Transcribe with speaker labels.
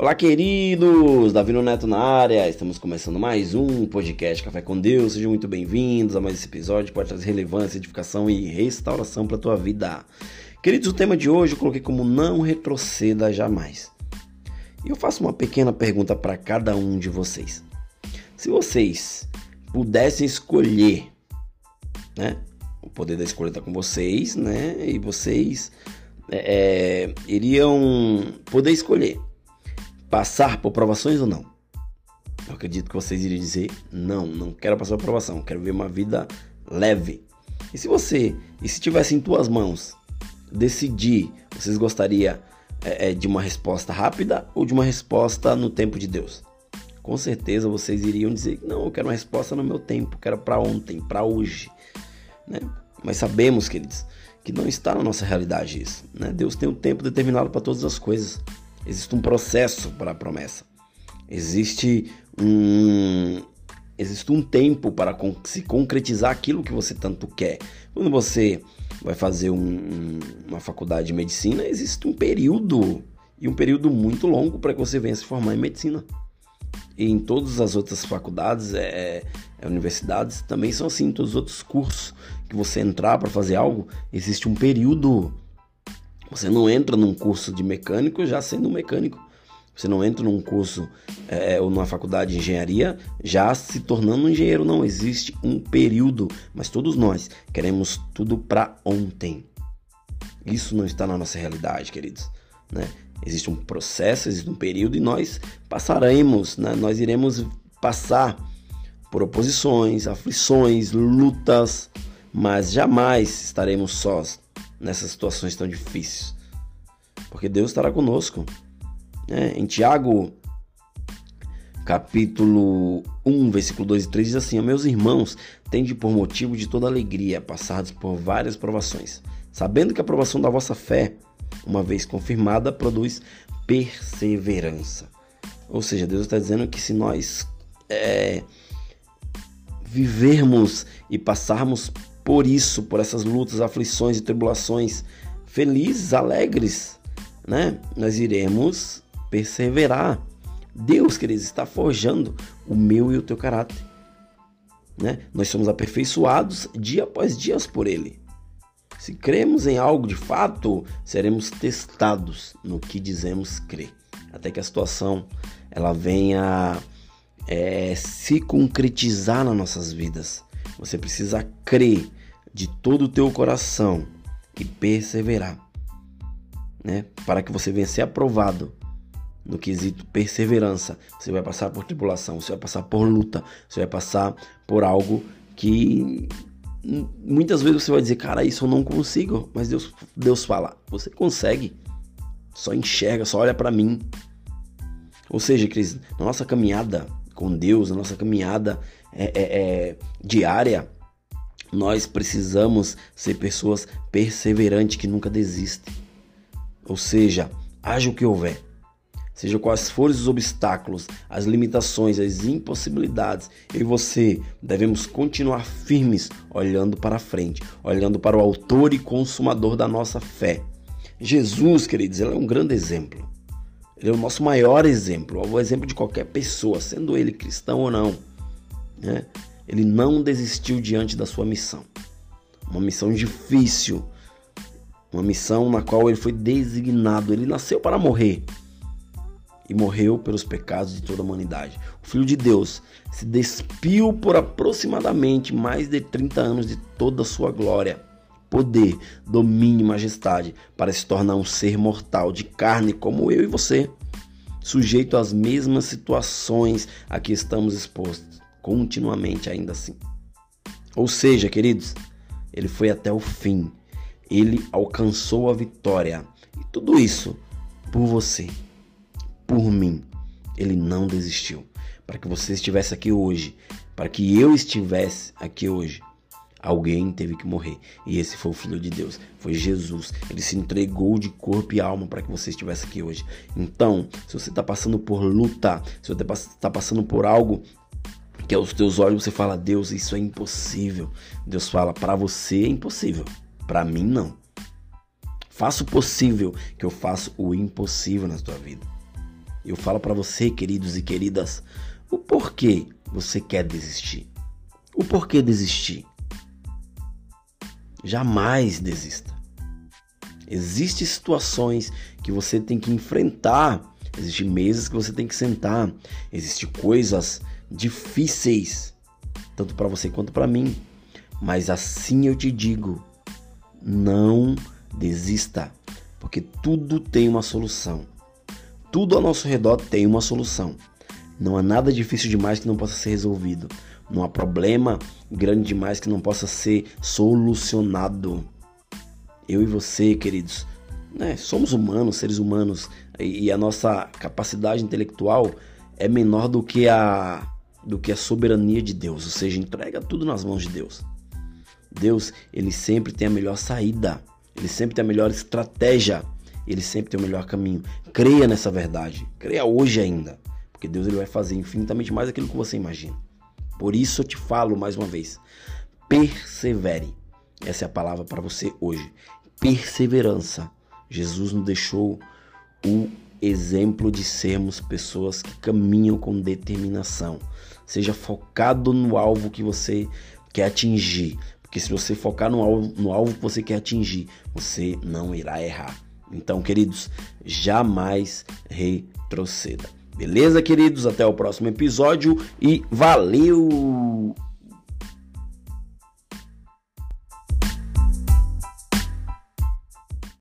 Speaker 1: Olá, queridos! Davi Neto na área. Estamos começando mais um podcast Café com Deus. Sejam muito bem-vindos a mais esse episódio que pode trazer relevância, edificação e restauração para a tua vida. Queridos, o tema de hoje eu coloquei como não retroceda jamais. E eu faço uma pequena pergunta para cada um de vocês. Se vocês pudessem escolher, né? O poder da escolha está com vocês, né? E vocês é, é, iriam poder escolher passar por provações ou não? Eu acredito que vocês iriam dizer: não, não quero passar por provação, quero ver uma vida leve. E se você, e se tivesse em tuas mãos, decidir, vocês gostaria é, é, de uma resposta rápida ou de uma resposta no tempo de Deus? Com certeza vocês iriam dizer: não, eu quero uma resposta no meu tempo, quero para ontem, para hoje. Né? Mas sabemos, queridos, que não está na nossa realidade isso. Né? Deus tem um tempo determinado para todas as coisas. Existe um processo para a promessa. Existe um, existe um tempo para se concretizar aquilo que você tanto quer. Quando você vai fazer um, uma faculdade de medicina, existe um período e um período muito longo para que você venha se formar em medicina. E em todas as outras faculdades, é, é, universidades, também são assim. Todos os outros cursos que você entrar para fazer algo, existe um período você não entra num curso de mecânico já sendo um mecânico. Você não entra num curso é, ou numa faculdade de engenharia já se tornando um engenheiro. Não existe um período, mas todos nós queremos tudo para ontem. Isso não está na nossa realidade, queridos. Né? Existe um processo, existe um período e nós passaremos, né? nós iremos passar por oposições, aflições, lutas, mas jamais estaremos sós nessas situações tão difíceis. Porque Deus estará conosco. É, em Tiago, capítulo 1, versículo 2 e 3 diz assim: Meus irmãos, tende por motivo de toda alegria, passados por várias provações, sabendo que a provação da vossa fé, uma vez confirmada, produz perseverança. Ou seja, Deus está dizendo que se nós é, vivermos e passarmos por isso, por essas lutas, aflições e tribulações, felizes, alegres, né? Nós iremos perseverar. Deus, queridos, está forjando o meu e o teu caráter. Né? Nós somos aperfeiçoados dia após dia por Ele. Se cremos em algo de fato, seremos testados no que dizemos crer, até que a situação ela venha é, se concretizar nas nossas vidas. Você precisa crer de todo o teu coração e perseverar, né? Para que você venha ser aprovado no quesito perseverança. Você vai passar por tribulação, você vai passar por luta, você vai passar por algo que muitas vezes você vai dizer, cara, isso eu não consigo, mas Deus, Deus fala, você consegue. Só enxerga, só olha para mim. Ou seja, Cris, na nossa caminhada com Deus, na nossa caminhada é, é, é, diária, nós precisamos ser pessoas perseverantes que nunca desistem. Ou seja, haja o que houver. Seja quais forem os obstáculos, as limitações, as impossibilidades, eu e você devemos continuar firmes, olhando para frente, olhando para o autor e consumador da nossa fé. Jesus, queridos, ele é um grande exemplo. Ele é o nosso maior exemplo, o exemplo de qualquer pessoa, sendo ele cristão ou não. Né? Ele não desistiu diante da sua missão. Uma missão difícil, uma missão na qual ele foi designado. Ele nasceu para morrer e morreu pelos pecados de toda a humanidade. O Filho de Deus se despiu por aproximadamente mais de 30 anos de toda a sua glória, poder, domínio e majestade para se tornar um ser mortal de carne como eu e você, sujeito às mesmas situações a que estamos expostos continuamente ainda assim. Ou seja, queridos, ele foi até o fim. Ele alcançou a vitória. E tudo isso por você, por mim. Ele não desistiu. Para que você estivesse aqui hoje, para que eu estivesse aqui hoje, alguém teve que morrer. E esse foi o Filho de Deus, foi Jesus. Ele se entregou de corpo e alma para que você estivesse aqui hoje. Então, se você está passando por luta, se você está passando por algo que aos teus olhos você fala, Deus, isso é impossível. Deus fala, para você é impossível, para mim não. Faça o possível, que eu faço o impossível na tua vida. Eu falo para você, queridos e queridas, o porquê você quer desistir. O porquê desistir? Jamais desista. Existem situações que você tem que enfrentar, existem mesas que você tem que sentar, existem coisas difíceis, tanto para você quanto para mim. Mas assim eu te digo, não desista, porque tudo tem uma solução. Tudo ao nosso redor tem uma solução. Não há nada difícil demais que não possa ser resolvido. Não há problema grande demais que não possa ser solucionado. Eu e você, queridos, né, somos humanos, seres humanos, e a nossa capacidade intelectual é menor do que a do que a soberania de Deus, ou seja, entrega tudo nas mãos de Deus. Deus, ele sempre tem a melhor saída, ele sempre tem a melhor estratégia, ele sempre tem o melhor caminho. Creia nessa verdade, creia hoje ainda, porque Deus ele vai fazer infinitamente mais aquilo que você imagina. Por isso eu te falo mais uma vez: persevere. Essa é a palavra para você hoje. Perseverança. Jesus nos deixou o exemplo de sermos pessoas que caminham com determinação. Seja focado no alvo que você quer atingir. Porque se você focar no alvo, no alvo que você quer atingir, você não irá errar. Então, queridos, jamais retroceda. Beleza, queridos? Até o próximo episódio e valeu!